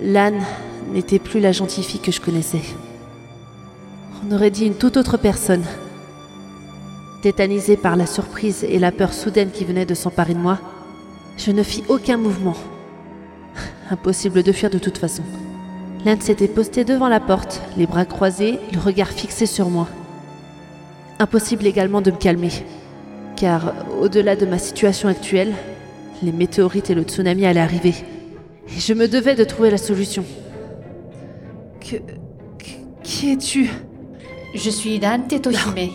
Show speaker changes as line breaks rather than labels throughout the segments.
L'âne n'était plus la gentille fille que je connaissais. On aurait dit une toute autre personne. Tétanisée par la surprise et la peur soudaine qui venait de s'emparer de moi, je ne fis aucun mouvement. Impossible de fuir de toute façon. L'Inde s'était posté devant la porte, les bras croisés, le regard fixé sur moi. Impossible également de me calmer, car au-delà de ma situation actuelle, les météorites et le tsunami allaient arriver, et je me devais de trouver la solution. Que... Qui es-tu?
Je suis Dan Tetohime.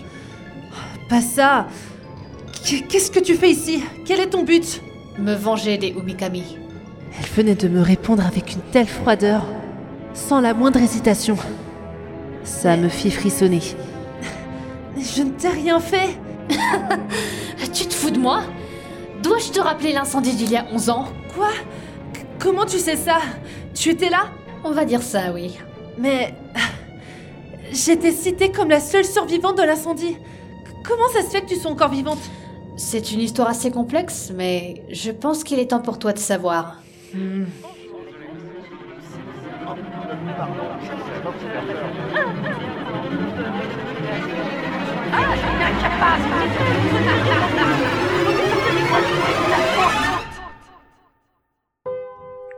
Pas ça Qu'est-ce que tu fais ici? Quel est ton but?
Me venger des Umikami.
Elle venait de me répondre avec une telle froideur, sans la moindre hésitation. Ça me fit frissonner. Je ne t'ai rien fait
Tu te fous de moi? Dois-je te rappeler l'incendie d'il y a 11 ans?
Quoi? Comment tu sais ça? Tu étais là?
On va dire ça, oui.
Mais... J'étais citée comme la seule survivante de l'incendie. Comment ça se fait que tu sois encore vivante?
C'est une histoire assez complexe, mais je pense qu'il est temps pour toi de savoir. Hmm.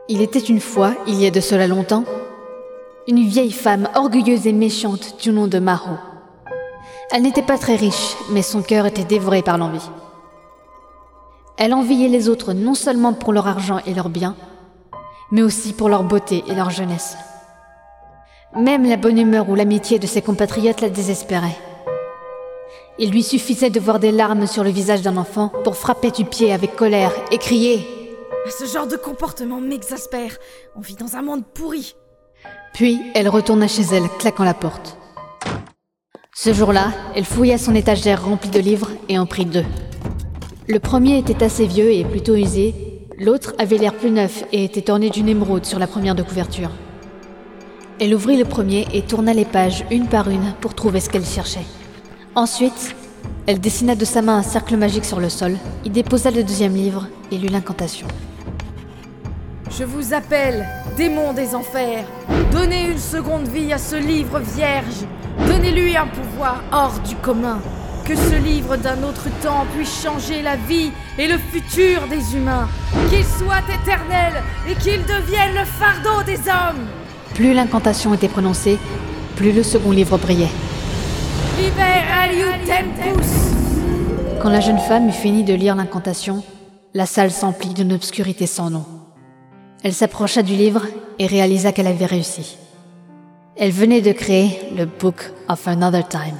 Il était une fois, il y a de cela longtemps, une vieille femme orgueilleuse et méchante du nom de Maro. Elle n'était pas très riche, mais son cœur était dévoré par l'envie. Elle enviait les autres non seulement pour leur argent et leurs biens, mais aussi pour leur beauté et leur jeunesse. Même la bonne humeur ou l'amitié de ses compatriotes la désespérait. Il lui suffisait de voir des larmes sur le visage d'un enfant pour frapper du pied avec colère et crier ⁇
Ce genre de comportement m'exaspère On vit dans un monde pourri !⁇
Puis elle retourna chez elle, claquant la porte. Ce jour-là, elle fouilla son étagère remplie de livres et en prit deux. Le premier était assez vieux et plutôt usé, l'autre avait l'air plus neuf et était orné d'une émeraude sur la première de couverture. Elle ouvrit le premier et tourna les pages une par une pour trouver ce qu'elle cherchait. Ensuite, elle dessina de sa main un cercle magique sur le sol, y déposa le deuxième livre et lut l'incantation.
Je vous appelle, démon des enfers, donnez une seconde vie à ce livre vierge, donnez-lui un pouvoir hors du commun, que ce livre d'un autre temps puisse changer la vie et le futur des humains, qu'il soit éternel et qu'il devienne le fardeau des hommes.
Plus l'incantation était prononcée, plus le second livre brillait. Quand la jeune femme eut fini de lire l'incantation, la salle s'emplit d'une obscurité sans nom. Elle s'approcha du livre et réalisa qu'elle avait réussi. Elle venait de créer le Book of Another Time.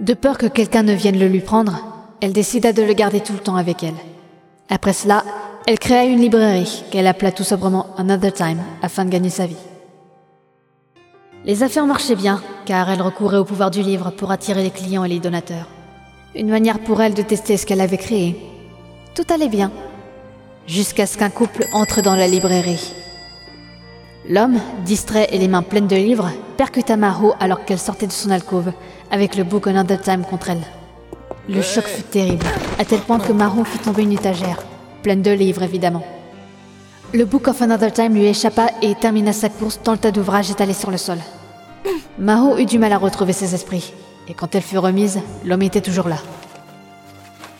De peur que quelqu'un ne vienne le lui prendre, elle décida de le garder tout le temps avec elle. Après cela, elle créa une librairie qu'elle appela tout sobrement Another Time afin de gagner sa vie. Les affaires marchaient bien, car elle recourait au pouvoir du livre pour attirer les clients et les donateurs. Une manière pour elle de tester ce qu'elle avait créé. Tout allait bien, jusqu'à ce qu'un couple entre dans la librairie. L'homme, distrait et les mains pleines de livres, percuta Maro alors qu'elle sortait de son alcôve, avec le Book Another Time contre elle. Le choc fut terrible, à tel point que Maro fit tomber une étagère, pleine de livres évidemment. Le Book of Another Time lui échappa et termina sa course dans le tas d'ouvrages étalés sur le sol. Maro eut du mal à retrouver ses esprits, et quand elle fut remise, l'homme était toujours là.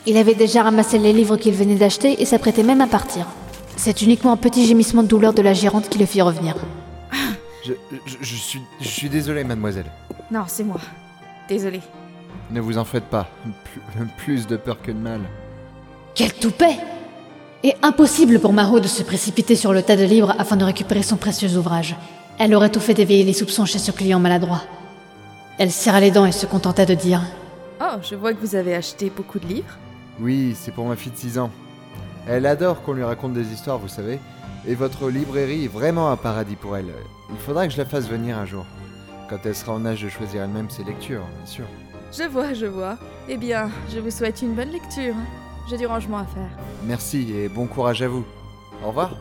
Il avait déjà ramassé les livres qu'il venait d'acheter et s'apprêtait même à partir. C'est uniquement un petit gémissement de douleur de la gérante qui le fit revenir.
Je, suis, je suis désolé, mademoiselle.
Non, c'est moi. Désolé.
Ne vous en faites pas. plus de peur que de mal.
Quel toupet et impossible pour Maro de se précipiter sur le tas de livres afin de récupérer son précieux ouvrage. Elle aurait tout fait d'éveiller les soupçons chez ce client maladroit. Elle serra les dents et se contenta de dire
Oh, je vois que vous avez acheté beaucoup de livres.
Oui, c'est pour ma fille de 6 ans. Elle adore qu'on lui raconte des histoires, vous savez. Et votre librairie est vraiment un paradis pour elle. Il faudra que je la fasse venir un jour. Quand elle sera en âge de choisir elle-même ses lectures, bien sûr.
Je vois, je vois. Eh bien, je vous souhaite une bonne lecture. J'ai du rangement à faire.
Merci et bon courage à vous. Au revoir.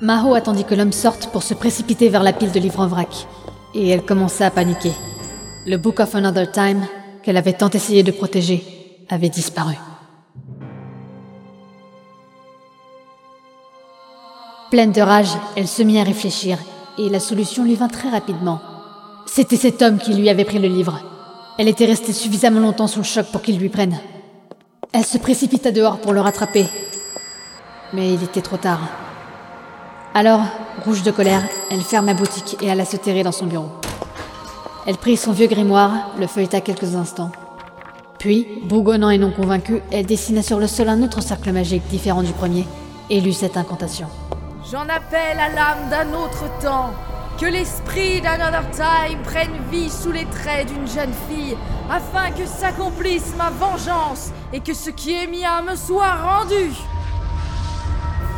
Maho attendit que l'homme sorte pour se précipiter vers la pile de livres en vrac. Et elle commença à paniquer. Le Book of Another Time, qu'elle avait tant essayé de protéger, avait disparu. Pleine de rage, elle se mit à réfléchir, et la solution lui vint très rapidement. C'était cet homme qui lui avait pris le livre. Elle était restée suffisamment longtemps sous le choc pour qu'il lui prenne. Elle se précipita dehors pour le rattraper. Mais il était trop tard. Alors, rouge de colère, elle ferma boutique et alla se terrer dans son bureau. Elle prit son vieux grimoire, le feuilleta quelques instants. Puis, bougonnant et non convaincue, elle dessina sur le sol un autre cercle magique différent du premier et lut cette incantation.
J'en appelle à l'âme d'un autre temps. Que l'esprit d'Another Time prenne vie sous les traits d'une jeune fille, afin que s'accomplisse ma vengeance et que ce qui est mien me soit rendu.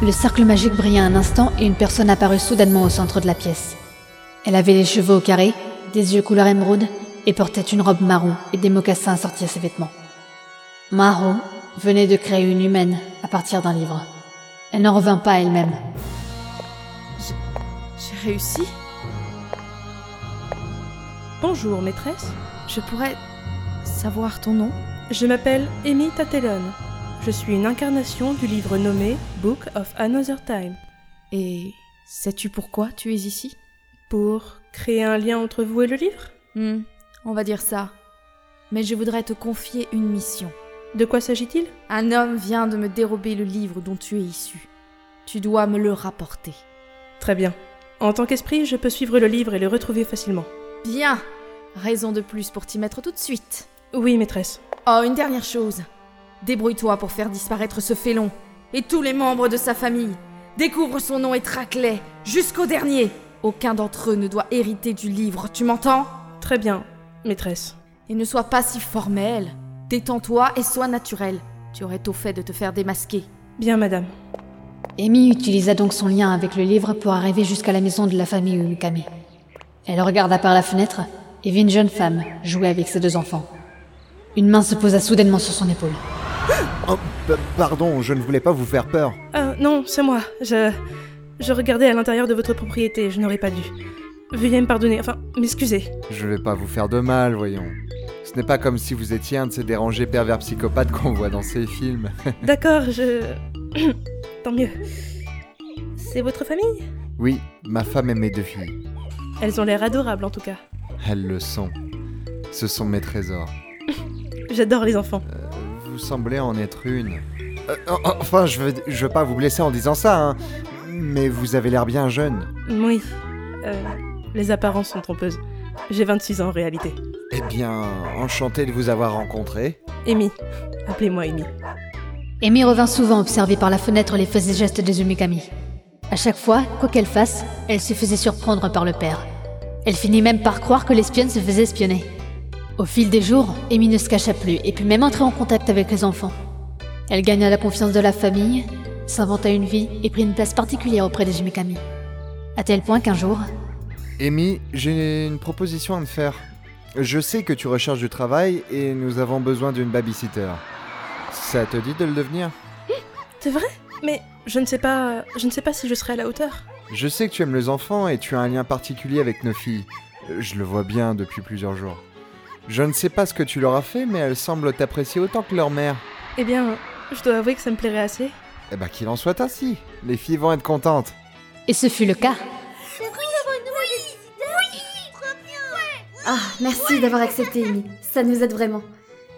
Le cercle magique brilla un instant et une personne apparut soudainement au centre de la pièce. Elle avait les cheveux au carré, des yeux couleur émeraude et portait une robe marron et des mocassins assortis à ses vêtements. Maro venait de créer une humaine à partir d'un livre. Elle n'en revint pas elle-même.
Réussi
Bonjour, maîtresse.
Je pourrais savoir ton nom?
Je m'appelle Amy Tatelon. Je suis une incarnation du livre nommé Book of Another Time.
Et sais-tu pourquoi tu es ici?
Pour créer un lien entre vous et le livre?
Hmm, on va dire ça. Mais je voudrais te confier une mission.
De quoi s'agit-il?
Un homme vient de me dérober le livre dont tu es issu. Tu dois me le rapporter.
Très bien. En tant qu'esprit, je peux suivre le livre et le retrouver facilement.
Bien Raison de plus pour t'y mettre tout de suite.
Oui, maîtresse.
Oh, une dernière chose. Débrouille-toi pour faire disparaître ce félon et tous les membres de sa famille. Découvre son nom et traque-les jusqu'au dernier. Aucun d'entre eux ne doit hériter du livre, tu m'entends?
Très bien, maîtresse.
Et ne sois pas si formel. Détends-toi et sois naturel. Tu aurais au fait de te faire démasquer.
Bien, madame.
Amy utilisa donc son lien avec le livre pour arriver jusqu'à la maison de la famille Umikami. Elle regarda par la fenêtre et vit une jeune femme jouer avec ses deux enfants. Une main se posa soudainement sur son épaule.
Oh, pardon, je ne voulais pas vous faire peur.
Ah, non, c'est moi. Je. Je regardais à l'intérieur de votre propriété, je n'aurais pas dû. Veuillez me pardonner, enfin, m'excuser.
Je vais pas vous faire de mal, voyons. Ce n'est pas comme si vous étiez un de ces dérangés pervers psychopathes qu'on voit dans ces films.
D'accord, je. Tant mieux. C'est votre famille?
Oui, ma femme et mes deux filles.
Elles ont l'air adorables en tout cas.
Elles le sont. Ce sont mes trésors.
J'adore les enfants.
Vous semblez en être une. Euh, enfin, je veux, je veux pas vous blesser en disant ça, hein. Mais vous avez l'air bien jeune.
Oui. Euh, les apparences sont trompeuses. J'ai 26 ans en réalité.
Eh bien, enchanté de vous avoir rencontré.
Amy. Appelez-moi Amy.
Amy revint souvent observer par la fenêtre les faits et gestes des Umikami. À chaque fois, quoi qu'elle fasse, elle se faisait surprendre par le père. Elle finit même par croire que l'espionne se faisait espionner. Au fil des jours, Amy ne se cacha plus et put même entrer en contact avec les enfants. Elle gagna la confiance de la famille, s'inventa une vie et prit une place particulière auprès des Umikami. À tel point qu'un jour,
Amy, j'ai une proposition à te faire. Je sais que tu recherches du travail et nous avons besoin d'une babysitter. Ça te dit de le devenir
C'est vrai Mais je ne sais pas. Je ne sais pas si je serai à la hauteur.
Je sais que tu aimes les enfants et tu as un lien particulier avec nos filles. Euh, Je le vois bien depuis plusieurs jours. Je ne sais pas ce que tu leur as fait, mais elles semblent t'apprécier autant que leur mère.
Eh bien, je dois avouer que ça me plairait assez.
Eh ben qu'il en soit ainsi. Les filles vont être contentes.
et ce fut le cas,
Ah, merci d'avoir accepté, Amy. Ça nous aide vraiment.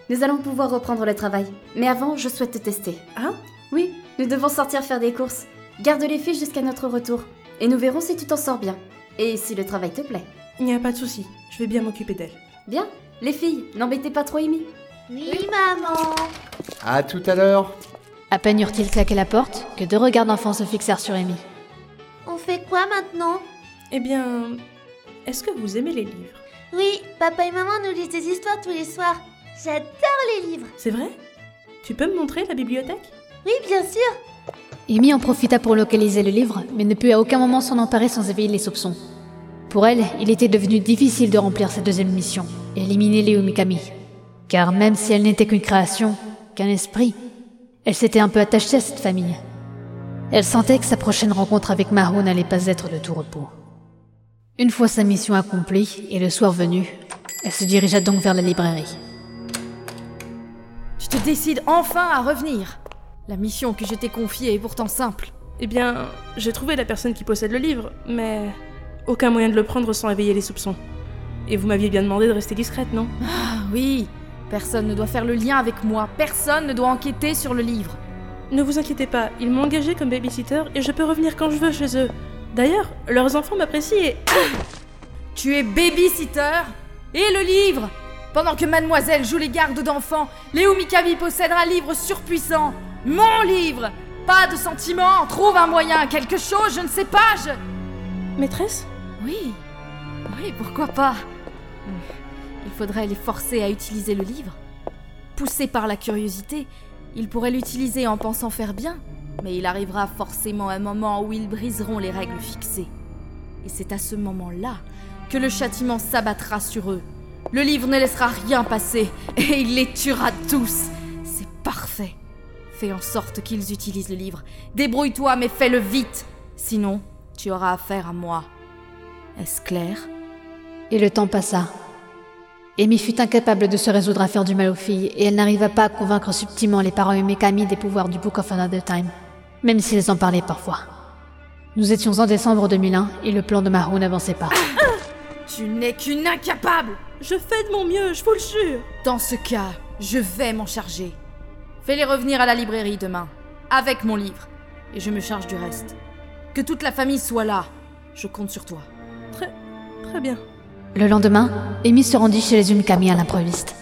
Nous allons pouvoir reprendre le travail. Mais avant, je souhaite te tester.
Ah
Oui, nous devons sortir faire des courses. Garde les filles jusqu'à notre retour. Et nous verrons si tu t'en sors bien. Et si le travail te plaît.
Il n'y a pas de souci. Je vais bien m'occuper d'elle.
Bien Les filles, n'embêtez pas trop Amy.
Oui, maman.
À tout à l'heure.
à peine eurent-ils claqué la porte que deux regards d'enfants se fixèrent sur Amy.
On fait quoi maintenant?
Eh bien. Est-ce que vous aimez les livres?
Oui, papa et maman nous lisent des histoires tous les soirs. J'adore les livres.
C'est vrai? Tu peux me montrer la bibliothèque?
Oui, bien sûr.
Amy en profita pour localiser le livre, mais ne put à aucun moment s'en emparer sans éveiller les soupçons. Pour elle, il était devenu difficile de remplir sa deuxième mission, éliminer les Umikami. Car même si elle n'était qu'une création, qu'un esprit, elle s'était un peu attachée à cette famille. Elle sentait que sa prochaine rencontre avec Mahou n'allait pas être de tout repos. Une fois sa mission accomplie et le soir venu, elle se dirigea donc vers la librairie.
Tu te décides enfin à revenir. La mission que je t'ai confiée est pourtant simple.
Eh bien, j'ai trouvé la personne qui possède le livre, mais aucun moyen de le prendre sans éveiller les soupçons. Et vous m'aviez bien demandé de rester discrète, non?
Ah oui, personne ne doit faire le lien avec moi, personne ne doit enquêter sur le livre.
Ne vous inquiétez pas, ils m'ont engagé comme babysitter et je peux revenir quand je veux chez eux. D'ailleurs, leurs enfants m'apprécient et...
Tu es babysitter Et le livre Pendant que mademoiselle joue les gardes d'enfants, Léo Mikami possède un livre surpuissant. Mon livre Pas de sentiments, trouve un moyen, quelque chose, je ne sais pas, je...
Maîtresse?
Oui, oui, pourquoi pas? Il faudrait les forcer à utiliser le livre. Poussé par la curiosité, ils pourraient l'utiliser en pensant faire bien, mais il arrivera forcément un moment où ils briseront les règles fixées. Et c'est à ce moment-là que le châtiment s'abattra sur eux. Le livre ne laissera rien passer et il les tuera tous. C'est parfait. Fais en sorte qu'ils utilisent le livre. Débrouille-toi, mais fais-le vite. Sinon, tu auras affaire à moi. Est-ce clair?
Et le temps passa. Amy fut incapable de se résoudre à faire du mal aux filles, et elle n'arriva pas à convaincre subtilement les parents Mikami des pouvoirs du Book of Another Time, même s'ils en parlaient parfois. Nous étions en décembre 2001 et le plan de Maru n'avançait pas.
Tu n'es qu'une incapable
Je fais de mon mieux, je vous le jure
Dans ce cas, je vais m'en charger. Fais-les revenir à la librairie demain, avec mon livre, et je me charge du reste. Que toute la famille soit là. Je compte sur toi.
Très, très bien.
Le lendemain, Amy se rendit chez les Umikami à l'improviste.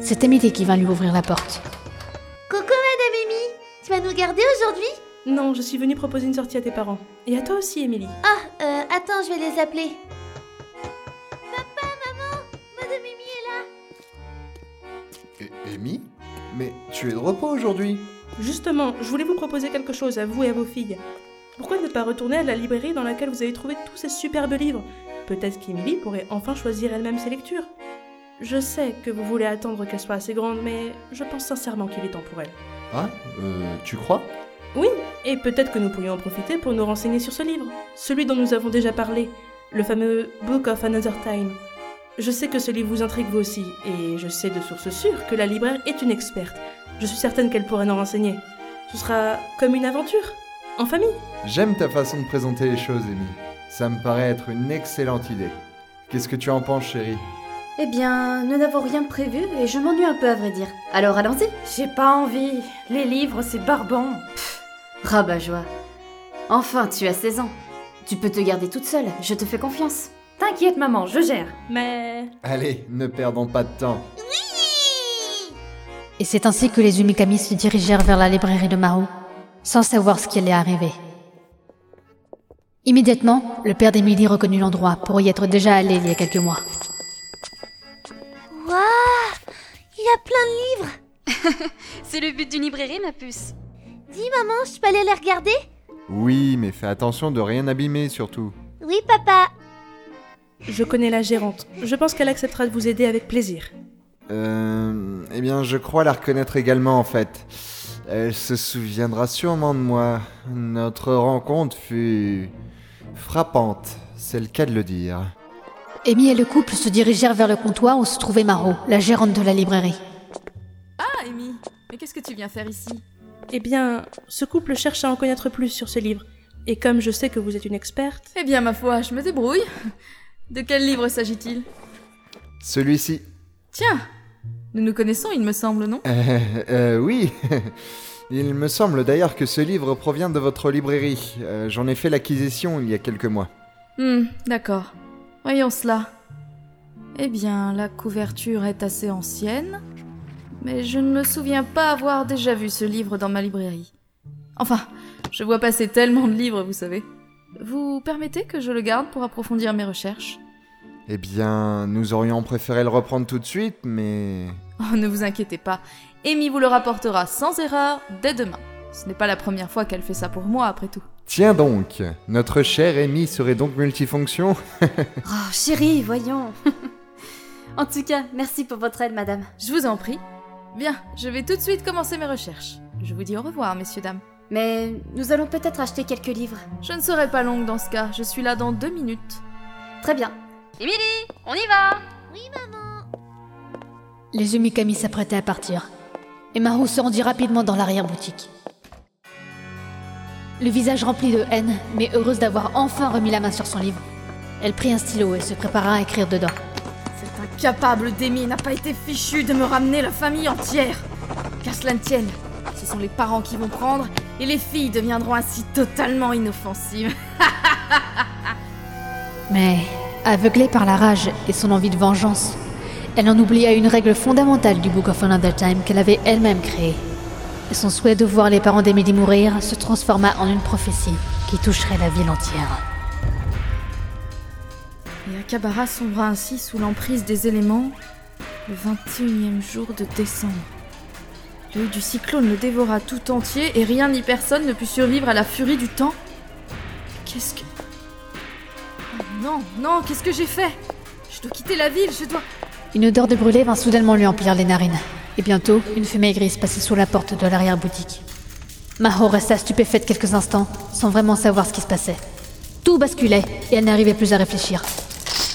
C'est Emily qui vint lui ouvrir la porte.
Coucou Madame Amy Tu vas nous garder aujourd'hui?
Non, je suis venue proposer une sortie à tes parents. Et à toi aussi, Émilie.
Ah, euh, attends, je vais les appeler. Amy
Mais tu es de repos aujourd'hui
Justement, je voulais vous proposer quelque chose à vous et à vos filles. Pourquoi ne pas retourner à la librairie dans laquelle vous avez trouvé tous ces superbes livres? Peut-être qu'Emily pourrait enfin choisir elle-même ses lectures. Je sais que vous voulez attendre qu'elle soit assez grande, mais je pense sincèrement qu'il est temps pour elle.
Ah Euh, tu crois?
Oui, et peut-être que nous pourrions en profiter pour nous renseigner sur ce livre, celui dont nous avons déjà parlé, le fameux Book of Another Time. Je sais que ce livre vous intrigue vous aussi, et je sais de source sûre que la libraire est une experte. Je suis certaine qu'elle pourrait nous renseigner. Ce sera comme une aventure, en famille.
J'aime ta façon de présenter les choses, Amy. Ça me paraît être une excellente idée. Qu'est-ce que tu en penses, chérie?
Eh bien, nous n'avons rien prévu et je m'ennuie un peu à vrai dire. Alors allons-y.
J'ai pas envie. Les livres, c'est barbant.
Rabat-joie. Enfin, tu as 16 ans. Tu peux te garder toute seule, je te fais confiance.
T'inquiète, maman, je gère.
Mais...
Allez, ne perdons pas de temps.
Et c'est ainsi que les Umikami se dirigèrent vers la librairie de Maru, sans savoir ce qui allait arriver. Immédiatement, le père d'Emily reconnut l'endroit pour y être déjà allé il y a quelques mois.
Waouh Il y a plein de livres
C'est le but d'une librairie, ma puce.
Dis maman, je peux aller les regarder?
Oui, mais fais attention de rien abîmer, surtout.
Oui papa
Je connais la gérante. Je pense qu'elle acceptera de vous aider avec plaisir.
Euh... Eh bien, je crois la reconnaître également, en fait. Elle se souviendra sûrement de moi. Notre rencontre fut... frappante, c'est le cas de le dire.
Amy et le couple se dirigèrent vers le comptoir où se trouvait Maro, la gérante de la librairie.
Ah, Amy, mais qu'est-ce que tu viens faire ici?
Eh bien, ce couple cherche à en connaître plus sur ce livre. Et comme je sais que vous êtes une experte,
Eh bien, ma foi, je me débrouille. De quel livre s'agit-il?
Celui-ci.
Tiens, nous nous connaissons, il me semble, non?
Euh, euh, oui. Il me semble d'ailleurs que ce livre provient de votre librairie. Euh, J'en ai fait l'acquisition il y a quelques mois.
Hmm, d'accord. Voyons cela. Eh bien, la couverture est assez ancienne, mais je ne me souviens pas avoir déjà vu ce livre dans ma librairie. Enfin, je vois passer tellement de livres, vous savez. Vous permettez que je le garde pour approfondir mes recherches
Eh bien, nous aurions préféré le reprendre tout de suite, mais...
Oh, ne vous inquiétez pas, Amy vous le rapportera sans erreur dès demain. Ce n'est pas la première fois qu'elle fait ça pour moi, après tout.
Tiens donc, notre chère Amy serait donc multifonction
Oh, chérie, voyons. en tout cas, merci pour votre aide, madame.
Je vous en prie. Bien, je vais tout de suite commencer mes recherches. Je vous dis au revoir, messieurs, dames.
Mais nous allons peut-être acheter quelques livres.
Je ne serai pas longue dans ce cas, je suis là dans deux minutes.
Très bien.
Émilie, on y va
Oui maman
Les Umikami s'apprêtaient à partir, et Maru se rendit rapidement dans l'arrière-boutique. le visage rempli de haine, mais heureuse d'avoir enfin remis la main sur son livre. Elle prit un stylo et se prépara à écrire dedans.
Cet incapable d'Amy n'a pas été fichu de me ramener la famille entière. Qu'à cela ne tienne, ce sont les parents qui vont prendre et les filles deviendront ainsi totalement inoffensives.
Mais, aveuglée par la rage et son envie de vengeance, elle en oublia une règle fondamentale du Book of Another Time qu'elle avait elle-même créée. Et son souhait de voir les parents d'Emily mourir se transforma en une prophétie qui toucherait la ville entière.
Et Akabara sombra ainsi sous l'emprise des éléments le 21e jour de décembre. L'œil du cyclone le dévora tout entier et rien ni personne ne put survivre à la furie du temps. Qu'est-ce que. Oh non, non, qu'est-ce que j'ai fait? Je dois quitter la ville, je dois.
Une odeur de brûlé vint soudainement lui emplir les narines. Et bientôt, une fumée grise passait sous la porte de l'arrière-boutique. Maho resta stupéfaite quelques instants, sans vraiment savoir ce qui se passait. Tout basculait, et elle n'arrivait plus à réfléchir.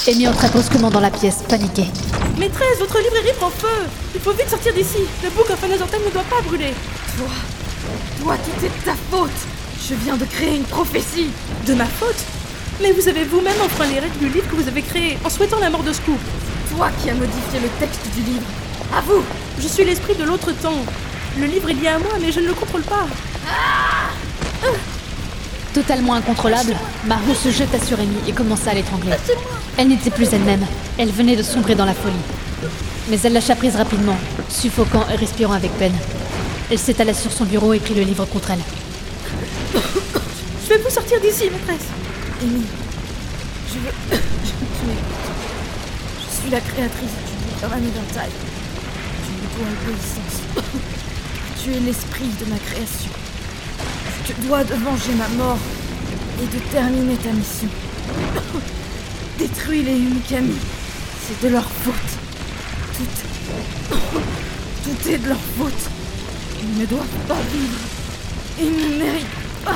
Amy entra brusquement dans la pièce, paniquée.
Maîtresse, votre librairie prend feu. Il faut vite sortir d'ici. Le Book of Time ne doit pas brûler.
Toi, toi, tout est de ta faute. Je viens de créer une prophétie.
De ma faute Mais vous avez vous-même enfreint les règles du livre que vous avez créé en souhaitant la mort de Scoop.
Toi qui as modifié le texte du livre. À vous.
Je suis l'esprit de l'autre temps. Le livre est lié à moi, mais je ne le contrôle pas
Totalement incontrôlable, Maru se jeta sur Amy et commença à l'étrangler. Elle n'était plus elle-même, elle venait de sombrer dans la folie. Mais elle lâcha prise rapidement, suffoquant et respirant avec peine. Elle s'étala sur son bureau et prit le livre contre elle.
Je vais vous sortir d'ici, maîtresse
Amy, je veux. Je veux tuer. Je suis la créatrice du. Tu me dois obéissance. Tu es l'esprit de ma création. Tu dois de venger ma mort et de terminer ta mission. Détruis les Umikami. C'est de leur faute. Tout. Tout est de leur faute. Ils ne doivent pas vivre. Ils ne méritent pas.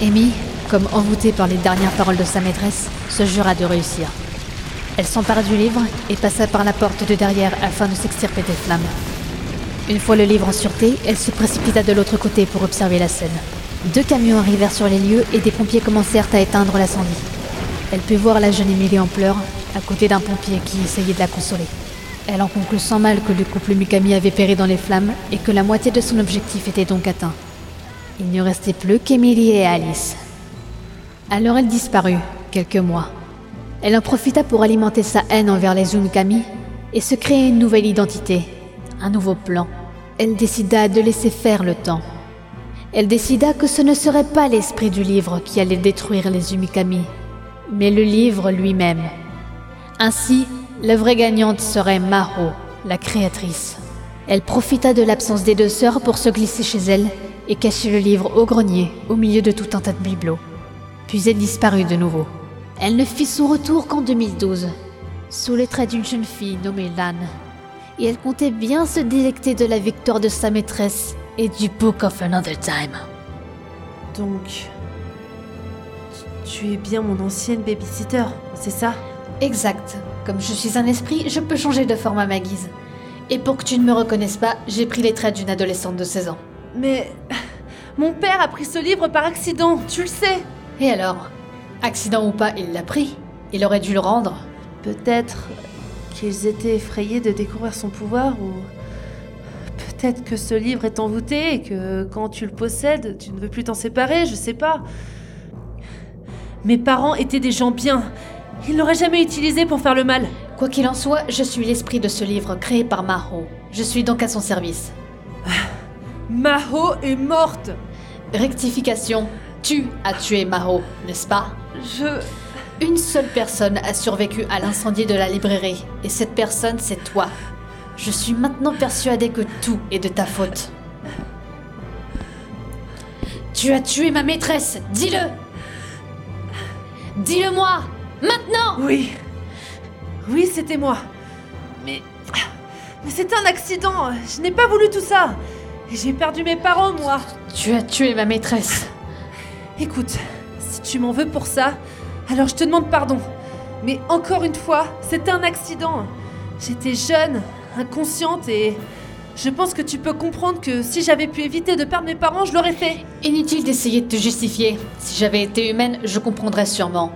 Amy, comme envoûtée par les dernières paroles de sa maîtresse, se jura de réussir. Elle s'empara du livre et passa par la porte de derrière afin de s'extirper des flammes. Une fois le livre en sûreté, elle se précipita de l'autre côté pour observer la scène. Deux camions arrivèrent sur les lieux et des pompiers commencèrent à éteindre l'incendie. Elle put voir la jeune Émilie en pleurs, à côté d'un pompier qui essayait de la consoler. Elle en conclut sans mal que le couple Mikami avait péri dans les flammes et que la moitié de son objectif était donc atteint. Il ne restait plus qu'Emily et Alice. Alors elle disparut, quelques mois. Elle en profita pour alimenter sa haine envers les Umikami et se créer une nouvelle identité, un nouveau plan. Elle décida de laisser faire le temps. Elle décida que ce ne serait pas l'esprit du livre qui allait détruire les Umikami, mais le livre lui-même. Ainsi, la vraie gagnante serait Maho, la créatrice. Elle profita de l'absence des deux sœurs pour se glisser chez elle et cacher le livre au grenier, au milieu de tout un tas de bibelots. Puis elle disparut de nouveau. Elle ne fit son retour qu'en 2012, sous les traits d'une jeune fille nommée Lan. Et elle comptait bien se délecter de la victoire de sa maîtresse et du Book of Another Time.
Donc. tu- es bien mon ancienne babysitter, c'est ça?
Exact. Comme je suis un esprit, je peux changer de forme à ma guise. Et pour que tu ne me reconnaisses pas, j'ai pris les traits d'une adolescente de 16 ans.
Mais. Mon père a pris ce livre par accident, tu le sais
Et alors? Accident ou pas, il l'a pris. Il aurait dû le rendre.
Peut-être qu'ils étaient effrayés de découvrir son pouvoir ou. Peut-être que ce livre est envoûté et que quand tu le possèdes, tu ne veux plus t'en séparer, je sais pas. Mes parents étaient des gens bien. Ils l'auraient jamais utilisé pour faire le mal.
Quoi qu'il en soit, je suis l'esprit de ce livre créé par Maho. Je suis donc à son service.
Maho est morte
Rectification. Tu as tué Maho, n'est-ce pas?
Je.
Une seule personne a survécu à l'incendie de la librairie, et cette personne, c'est toi. Je suis maintenant persuadée que tout est de ta faute. Tu as tué ma maîtresse, dis-le Dis-le-moi Maintenant
Oui. Oui, c'était moi. Mais. Mais c'était un accident. Je n'ai pas voulu tout ça. Et j'ai perdu mes parents, moi.
Tu as tué ma maîtresse.
Écoute, si tu m'en veux pour ça, alors je te demande pardon. Mais encore une fois, c'était un accident. J'étais jeune, inconsciente et. Je pense que tu peux comprendre que si j'avais pu éviter de perdre mes parents, je l'aurais fait.
Inutile d'essayer de te justifier. Si j'avais été humaine, je comprendrais sûrement.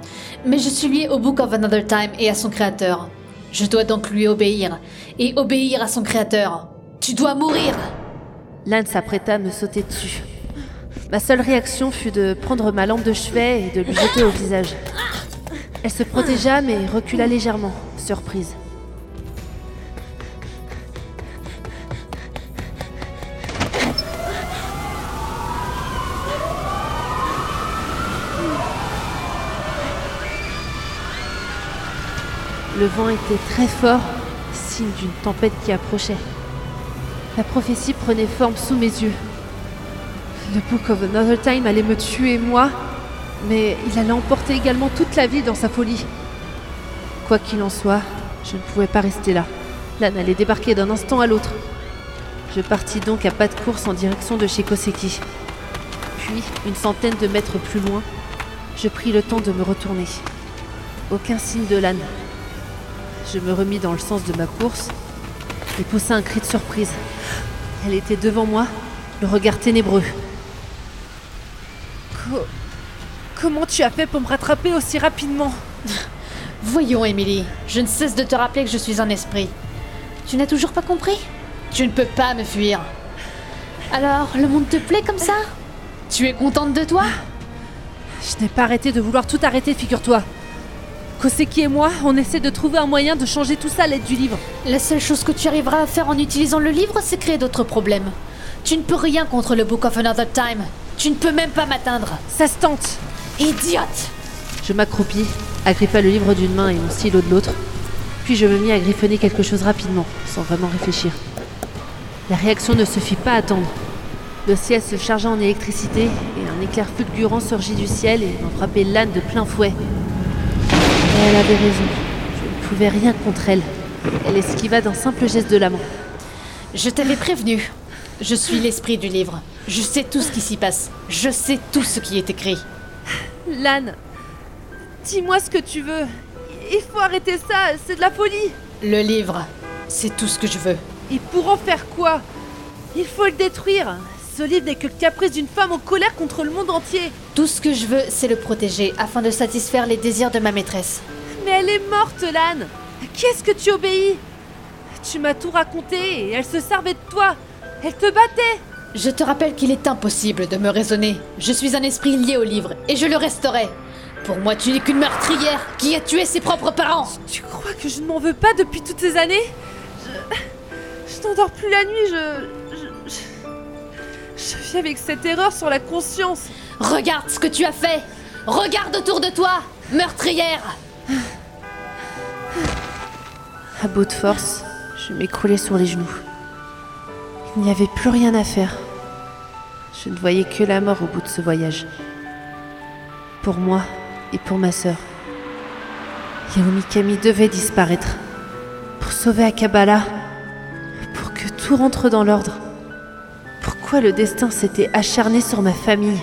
Mais je suis liée au Book of Another Time et à son créateur. Je dois donc lui obéir. Et obéir à son créateur. Tu dois mourir
L'âne s'apprêta à me sauter dessus. Ma seule réaction fut de prendre ma lampe de chevet et de lui jeter au visage. Elle se protégea mais recula légèrement, surprise. Le vent était très fort, signe d'une tempête qui approchait. La prophétie prenait forme sous mes yeux. Le Book of Another Time allait me tuer, moi, mais il allait emporter également toute la ville dans sa folie. Quoi qu'il en soit, je ne pouvais pas rester là. L'âne allait débarquer d'un instant à l'autre. Je partis donc à pas de course en direction de chez Koseki. Puis, une centaine de mètres plus loin, je pris le temps de me retourner. Aucun signe de l'âne. Je me remis dans le sens de ma course et poussa un cri de surprise. Elle était devant moi, le regard ténébreux. Co- Comment tu as fait pour me rattraper aussi rapidement?
Voyons, Emily, je ne cesse de te rappeler que je suis un esprit. Tu n'as toujours pas compris? Tu ne peux pas me fuir. Alors, le monde te plaît comme ça? Tu es contente de toi?
Je n'ai pas arrêté de vouloir tout arrêter, figure-toi. Koseki et moi, on essaie de trouver un moyen de changer tout ça à l'aide du livre.
La seule chose que tu arriveras à faire en utilisant le livre, c'est créer d'autres problèmes. Tu ne peux rien contre le Book of Another Time. Tu ne peux même pas m'atteindre.
Ça se tente
Idiote
Je m'accroupis, agrippa le livre d'une main et mon stylo de l'autre, puis je me mis à griffonner quelque chose rapidement, sans vraiment réfléchir. La réaction ne se fit pas attendre. Le ciel se chargea en électricité et un éclair fulgurant surgit du ciel et m'en frappait l'âne de plein fouet. Et elle avait raison. Je ne pouvais rien contre elle. Elle esquiva d'un simple geste de la main.
Je t'avais prévenu. Je suis l'esprit du livre. Je sais tout ce qui s'y passe. Je sais tout ce qui est écrit.
L'âne, dis-moi ce que tu veux. Il faut arrêter ça, c'est de la folie.
Le livre, c'est tout ce que je veux.
Et pour en faire quoi? Il faut le détruire. Ce livre n'est que le caprice d'une femme en colère contre le monde entier.
Tout ce que je veux, c'est le protéger afin de satisfaire les désirs de ma maîtresse.
Mais elle est morte, l'âne. À qui est-ce que tu obéis? Tu m'as tout raconté et elle se servait de toi. Elle te battait.
Je te rappelle qu'il est impossible de me raisonner. Je suis un esprit lié au livre et je le resterai. Pour moi, tu n'es qu'une meurtrière qui a tué ses propres parents.
Tu crois que je ne m'en veux pas depuis toutes ces années? Je. Je n'endors plus la nuit, je. Je. Je, je vis avec cette erreur sur la conscience.
Regarde ce que tu as fait. Regarde autour de toi, meurtrière.
À bout de force, je m'écroulais sur les genoux. Il n'y avait plus rien à faire. Je ne voyais que la mort au bout de ce voyage. Pour moi et pour ma sœur. Yaomi Kami devait disparaître. Pour sauver Akabala. Pour que tout rentre dans l'ordre. Pourquoi le destin s'était acharné sur ma famille?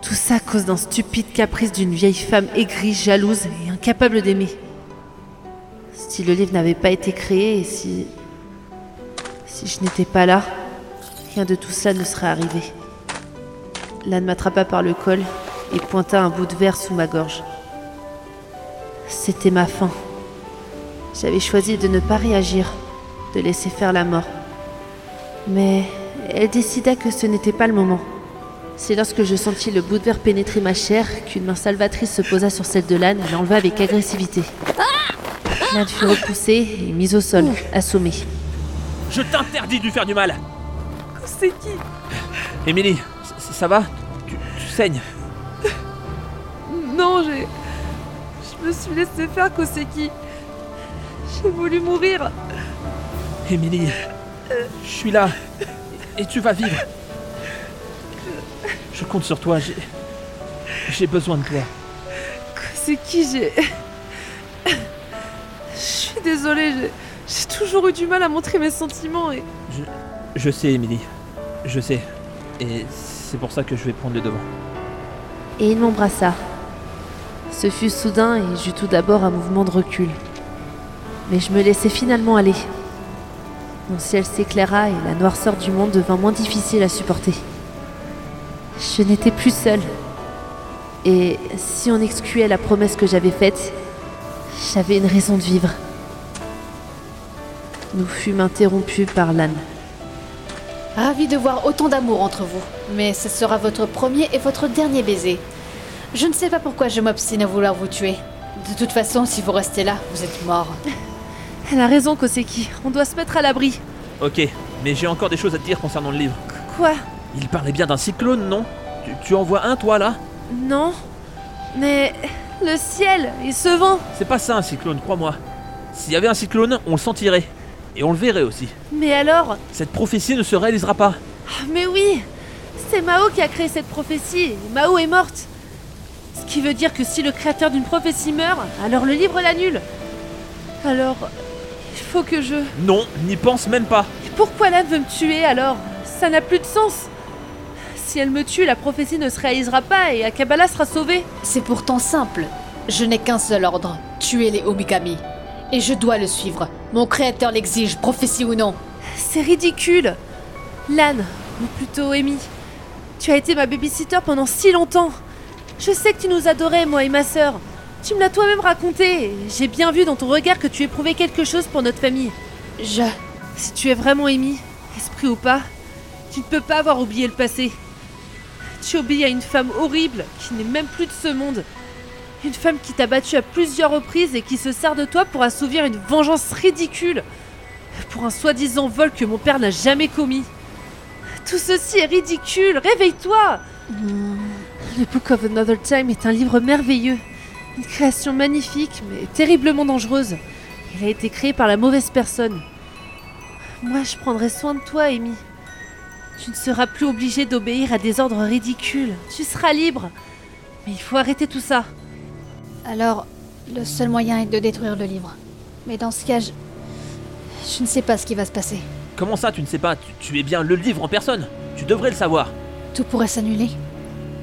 Tout ça à cause d'un stupide caprice d'une vieille femme aigrie, jalouse et incapable d'aimer. Si le livre n'avait pas été créé et si. Si je n'étais pas là, rien de tout cela ne serait arrivé. L'âne m'attrapa par le col et pointa un bout de verre sous ma gorge. C'était ma fin. J'avais choisi de ne pas réagir, de laisser faire la mort. Mais elle décida que ce n'était pas le moment. C'est lorsque je sentis le bout de verre pénétrer ma chair qu'une main salvatrice se posa sur celle de l'âne et l'enleva avec agressivité. L'âne fut repoussé et mis au sol, assommé.
Je t'interdis de lui faire du mal
C'est qui?
Émilie, ça, va? Tu, tu saignes
Non, j'ai. Je me suis laissé faire, Koseki. J'ai voulu mourir.
Émilie, je suis là. Et tu vas vivre. Je compte sur toi, j'ai. J'ai besoin de toi.
Koseki, j'ai. Je suis désolée, j'ai. J'ai toujours eu du mal à montrer mes sentiments et.
Je sais, Émilie. Je sais. Et c'est pour ça que je vais prendre le devant.
Et il m'embrassa. Ce fut soudain et j'eus tout d'abord un mouvement de recul. Mais je me laissai finalement aller. Mon ciel s'éclaira et la noirceur du monde devint moins difficile à supporter. Je n'étais plus seule. Et si on excluait la promesse que j'avais faite, j'avais une raison de vivre. Nous fûmes interrompus par l'âne.
Ravi de voir autant d'amour entre vous, mais ce sera votre premier et votre dernier baiser. Je ne sais pas pourquoi je m'obstine à vouloir vous tuer. De toute façon, si vous restez là, vous êtes mort.
Elle a raison, Koseki. On doit se mettre à l'abri.
Ok, mais j'ai encore des choses à te dire concernant le livre.
Quoi?
Il parlait bien d'un cyclone, non? Tu, tu en vois un, toi, là?
Non. Mais le ciel et ce vent.
C'est pas ça un cyclone, crois-moi. S'il y avait un cyclone, on le sentirait. Et on le verrait aussi.
Mais alors
Cette prophétie ne se réalisera pas.
Ah, Mais oui C'est Mao qui a créé cette prophétie. et Mao est morte. Ce qui veut dire que si le créateur d'une prophétie meurt, alors le livre l'annule. Alors, il faut que je...
Non, n'y pense même pas.
Et pourquoi l'âne veut me tuer alors? Ça n'a plus de sens. Si elle me tue, la prophétie ne se réalisera pas et Akabala sera sauvé.
C'est pourtant simple. Je n'ai qu'un seul ordre, tuer les Omikami. Et je dois le suivre. Mon créateur l'exige, prophétie ou non.
C'est ridicule. L'âne, ou plutôt Amy, tu as été ma babysitter pendant si longtemps. Je sais que tu nous adorais, moi et ma sœur. Tu me l'as toi-même raconté. J'ai bien vu dans ton regard que tu éprouvais quelque chose pour notre famille.
Je...
Si tu es vraiment Amy, esprit ou pas, tu ne peux pas avoir oublié le passé. Tu obéis à une femme horrible qui n'est même plus de ce monde. Une femme qui t'a battu à plusieurs reprises et qui se sert de toi pour assouvir une vengeance ridicule. Pour un soi-disant vol que mon père n'a jamais commis. Tout ceci est ridicule, réveille-toi Le Book of Another Time est un livre merveilleux. Une création magnifique, mais terriblement dangereuse. Il a été créé par la mauvaise personne. Moi, je prendrai soin de toi, Amy. Tu ne seras plus obligée d'obéir à des ordres ridicules. Tu seras libre. Mais il faut arrêter tout ça.
Alors, le seul moyen est de détruire le livre. Mais dans ce cas, je... Je ne sais pas ce qui va se passer.
Comment ça, tu ne sais pas? Tu, tu es bien le livre en personne. Tu devrais le savoir.
Tout pourrait s'annuler.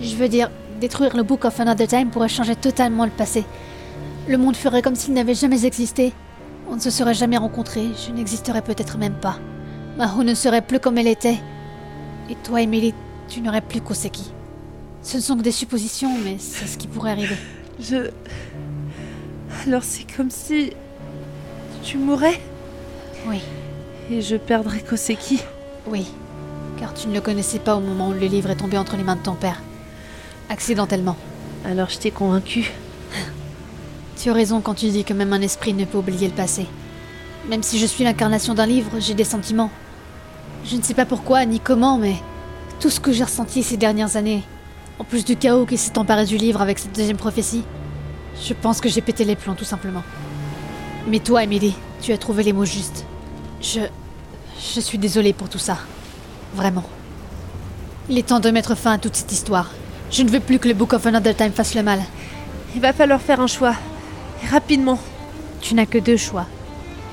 Je veux dire, détruire le Book of Another Time pourrait changer totalement le passé. Le monde ferait comme s'il n'avait jamais existé. On ne se serait jamais rencontrés, je n'existerais peut-être même pas. Maho ne serait plus comme elle était. Et toi, Emily, tu n'aurais plus Koseki. Ce ne sont que des suppositions, mais c'est ce qui pourrait arriver.
Je. Alors c'est comme si. Tu mourrais
Oui,
et je perdrais Koseki.
oui. Car tu ne le connaissais pas au moment où le livre est tombé entre les mains de ton père. Accidentellement.
Alors je t'ai convaincu.
Tu as raison quand tu dis que même un esprit ne peut oublier le passé. Même si je suis l'incarnation d'un livre, j'ai des sentiments. Je ne sais pas pourquoi ni comment, mais tout ce que j'ai ressenti ces dernières années, en plus du chaos qui s'est emparé du livre avec cette deuxième prophétie, je pense que j'ai pété les plombs tout simplement. Mais toi, Emily, tu as trouvé les mots justes. Je. Je suis désolée pour tout ça. Vraiment. Il est temps de mettre fin à toute cette histoire. Je ne veux plus que le Book of Another Time fasse le mal.
Il va falloir faire un choix. Rapidement.
Tu n'as que deux choix.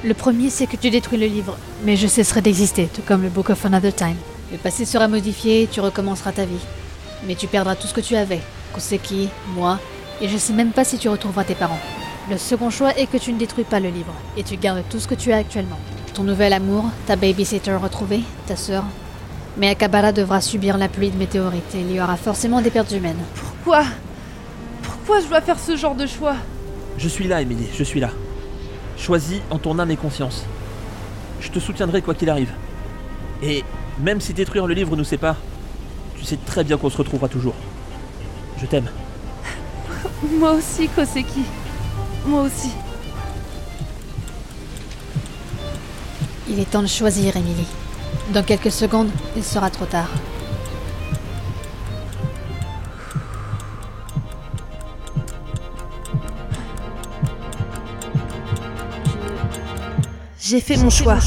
Le premier, c'est que tu détruis le livre, mais je cesserai d'exister, tout comme le Book of Another Time. Le passé sera modifié et tu recommenceras ta vie. Mais tu perdras tout ce que tu avais. Koseki, moi, et je sais même pas si tu retrouveras tes parents. Le second choix est que tu ne détruis pas le livre, et tu gardes tout ce que tu as actuellement. Ton nouvel amour, ta babysitter retrouvée, ta sœur. Mais Akabara devra subir la pluie de météorites et il y aura forcément des pertes humaines.
Pourquoi? Pourquoi je dois faire ce genre de choix?
Je suis là, Emily, je suis là. Choisis en ton âme et conscience. Je te soutiendrai quoi qu'il arrive. Et même si détruire le livre nous sépare, tu sais très bien qu'on se retrouvera toujours. Je t'aime.
Moi aussi, Koseki. Moi aussi.
Il est temps de choisir, Emily. Dans quelques secondes, il sera trop tard.
J'ai fait mon choix.